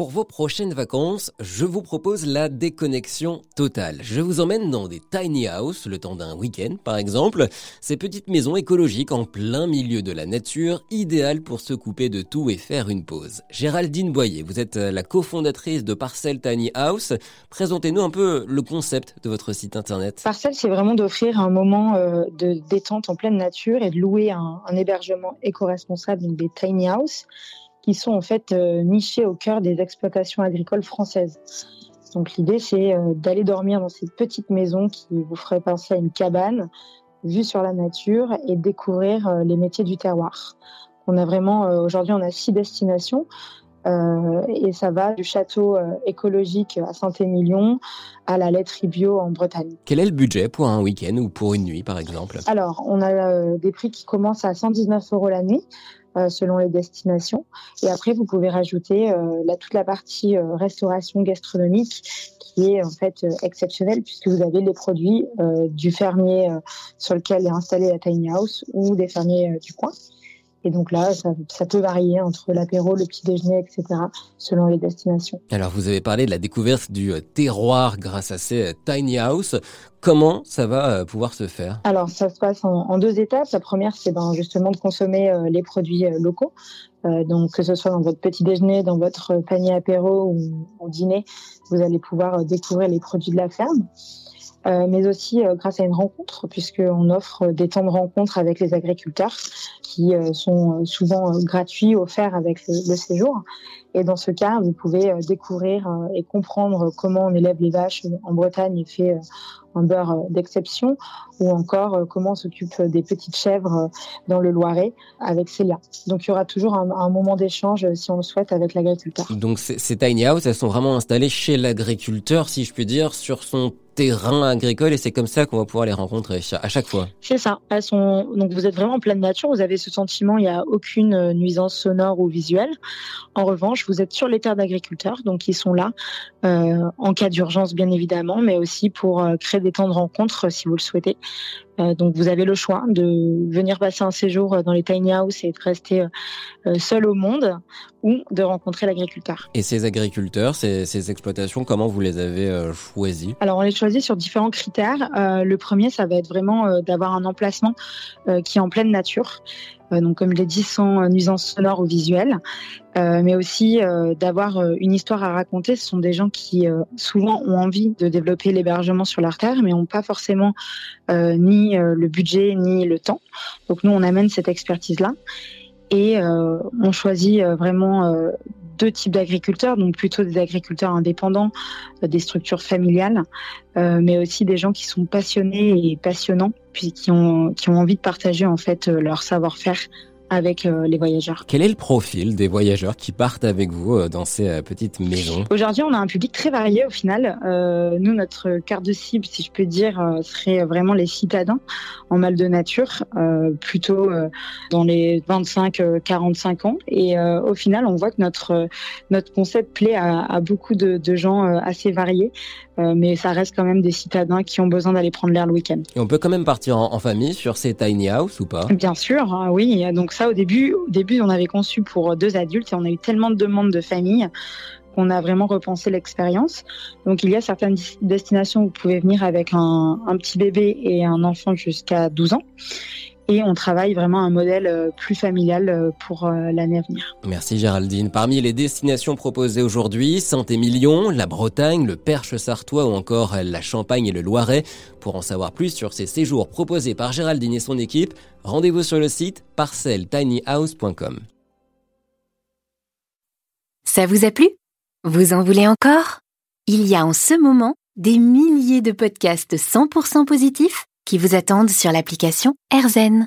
Pour vos prochaines vacances, je vous propose la déconnexion totale. Je vous emmène dans des tiny houses, le temps d'un week-end par exemple. Ces petites maisons écologiques en plein milieu de la nature, idéales pour se couper de tout et faire une pause. Géraldine Boyer, vous êtes la cofondatrice de Parcel Tiny House. Présentez-nous un peu le concept de votre site internet. Parcel, c'est vraiment d'offrir un moment euh, de détente en pleine nature et de louer un, un hébergement éco-responsable, donc des tiny houses qui sont en fait euh, nichés au cœur des exploitations agricoles françaises. Donc l'idée, c'est euh, d'aller dormir dans ces petites maisons qui vous feraient penser à une cabane, vue sur la nature et découvrir euh, les métiers du terroir. On a vraiment, aujourd'hui, on a six destinations. Euh, et ça va du château écologique à Saint-Émilion à la laiterie bio en Bretagne. Quel est le budget pour un week-end ou pour une nuit, par exemple? Alors, on a des prix qui commencent à 119 euros la nuit. Euh, selon les destinations. Et après, vous pouvez rajouter euh, toute la partie euh, restauration gastronomique qui est en fait exceptionnelle puisque vous avez les produits du fermier sur lequel est installée la tiny house ou des fermiers du coin. Et donc là, ça, ça peut varier entre l'apéro, le petit déjeuner, etc., selon les destinations. Alors, vous avez parlé de la découverte du terroir grâce à ces tiny house. Comment ça va euh, pouvoir se faire? Alors, ça se passe en, deux étapes. La première, c'est ben, justement de consommer euh, les produits euh, locaux. donc, que ce soit dans votre petit déjeuner, dans votre panier apéro ou au dîner, vous allez pouvoir découvrir les produits de la ferme. Euh, mais aussi euh, grâce à une rencontre, puisqu'on offre des temps de rencontre avec les agriculteurs qui euh, sont souvent gratuits, offerts avec le, séjour. Et dans ce cas, vous pouvez découvrir et comprendre comment on élève les vaches en Bretagne et fait un beurre d'exception, ou encore comment on s'occupe des petites chèvres dans le Loiret avec Célia. Donc il y aura toujours un, un moment d'échange, si on le souhaite, avec l'agriculteur. Donc ces tiny houses, elles sont vraiment installées chez l'agriculteur, si je puis dire, sur son terrain agricole et c'est comme ça qu'on va pouvoir les rencontrer à chaque fois. C'est ça. Donc vous êtes vraiment en pleine nature, vous avez ce sentiment, il n'y a aucune euh, nuisance sonore ou visuelle. En revanche, vous êtes sur les terres d'agriculteurs, donc ils sont là euh, en cas d'urgence bien évidemment, mais aussi pour euh, créer des temps de rencontre si vous le souhaitez. Euh, donc vous avez le choix de venir passer un séjour dans les tiny houses et de rester euh, seul au monde ou de rencontrer l'agriculteur. Et ces agriculteurs, ces, ces, exploitations, comment vous les avez euh, choisis Alors on les choisit sur différents critères. le premier, ça va être vraiment d'avoir un emplacement qui est en pleine nature. Euh, donc comme je l'ai dit, sans nuisance sonore ou visuelle, euh, mais aussi euh, d'avoir une histoire à raconter. Ce sont des gens qui souvent ont envie de développer l'hébergement sur leur terre, mais n'ont pas forcément ni le budget ni le temps. Donc nous, on amène cette expertise-là et on choisit vraiment deux types d'agriculteurs, donc plutôt des agriculteurs indépendants, euh, des structures familiales, euh, mais aussi des gens qui sont passionnés et passionnants, puis qui ont, qui ont envie de partager en fait euh, leur savoir-faire avec euh, les voyageurs. Quel est le profil des voyageurs qui partent avec vous euh, dans ces euh, petites maisons? Aujourd'hui, on a un public très varié au final. Nous, notre carte de cible, si je peux dire, serait vraiment les citadins en mal de nature, plutôt dans les 25-45 ans. Et au final, on voit que notre notre concept plaît à, à beaucoup de, de, gens assez variés, mais ça reste quand même des citadins qui ont besoin d'aller prendre l'air le week-end. Et on peut quand même partir en, en famille sur ces tiny house ou pas? Bien sûr, hein, oui. Donc au début, on avait conçu pour deux adultes et on a eu tellement de demandes de famille qu'on a vraiment repensé l'expérience. Donc, il y a certaines destinations où vous pouvez venir avec un, petit bébé et un enfant jusqu'à 12 ans et on travaille vraiment un modèle euh, plus familial euh, pour euh, l'année à venir. Merci Géraldine. Parmi les destinations proposées aujourd'hui, Saint-Émilion, la Bretagne, le Perche sartois ou encore la Champagne et le Loiret. Pour en savoir plus sur ces séjours proposés par Géraldine et son équipe, rendez-vous sur le site parceltinyhouse.com. Ça vous a plu? Vous en voulez encore? Il y a en ce moment des milliers de podcasts 100% positifs qui vous attendent sur l'application AirZen.